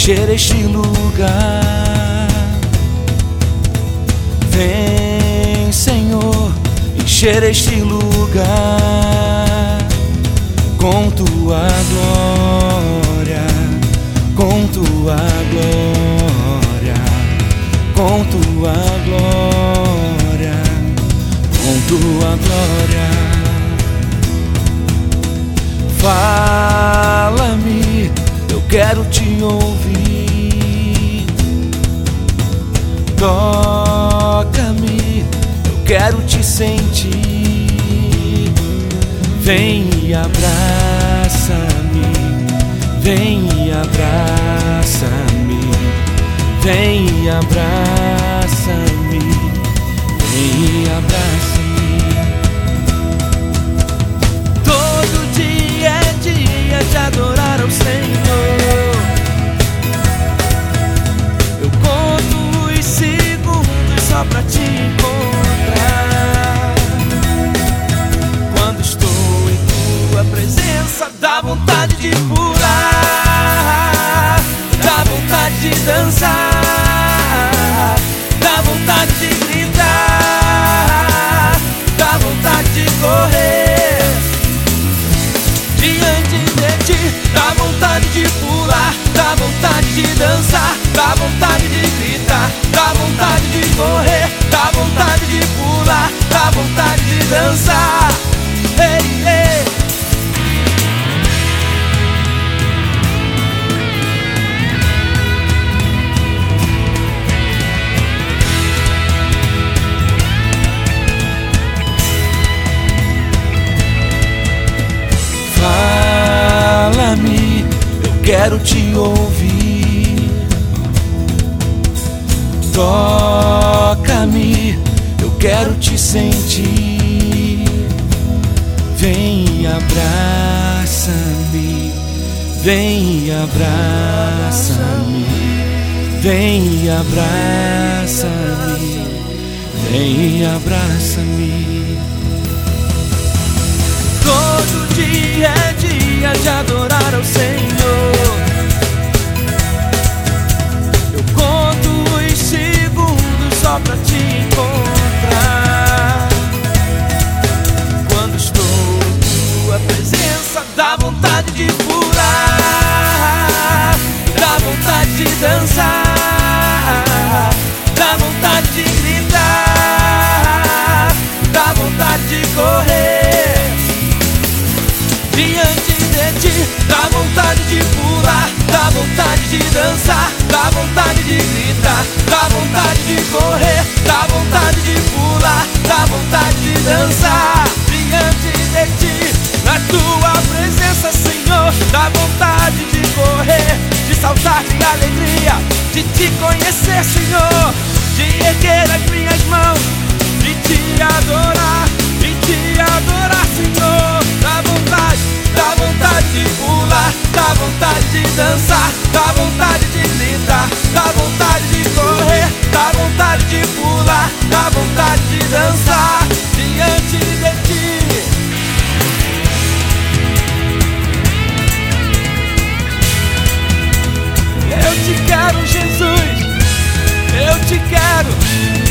encher este lugar. Vem, Senhor, encher este lugar com tua glória, com tua glória, com tua quero te ouvir. Toca-me, eu quero te sentir. Vem e abraça-me, vem e abraça-me, vem e abraça-me, de dançar, Fala-me, eu quero te ouvir. Toca-me, eu quero te sentir. Vem abraça-me, vem abraça-me, vem abraça-me, vem abraça-me. Diante de ti. Dá vontade de pular, dá vontade de dançar, dá vontade de gritar, dá vontade de correr, dá vontade de pular, dá vontade de dançar diante de ti. Na tua presença, Senhor, dá vontade de correr, de saltar de alegria, de te conhecer, Senhor, de erguer as minhas mãos, dançar, dá vontade de gritar, dá vontade de correr, dá vontade de pular, dá vontade de dançar diante de ti. Eu te quero, Jesus, eu te quero.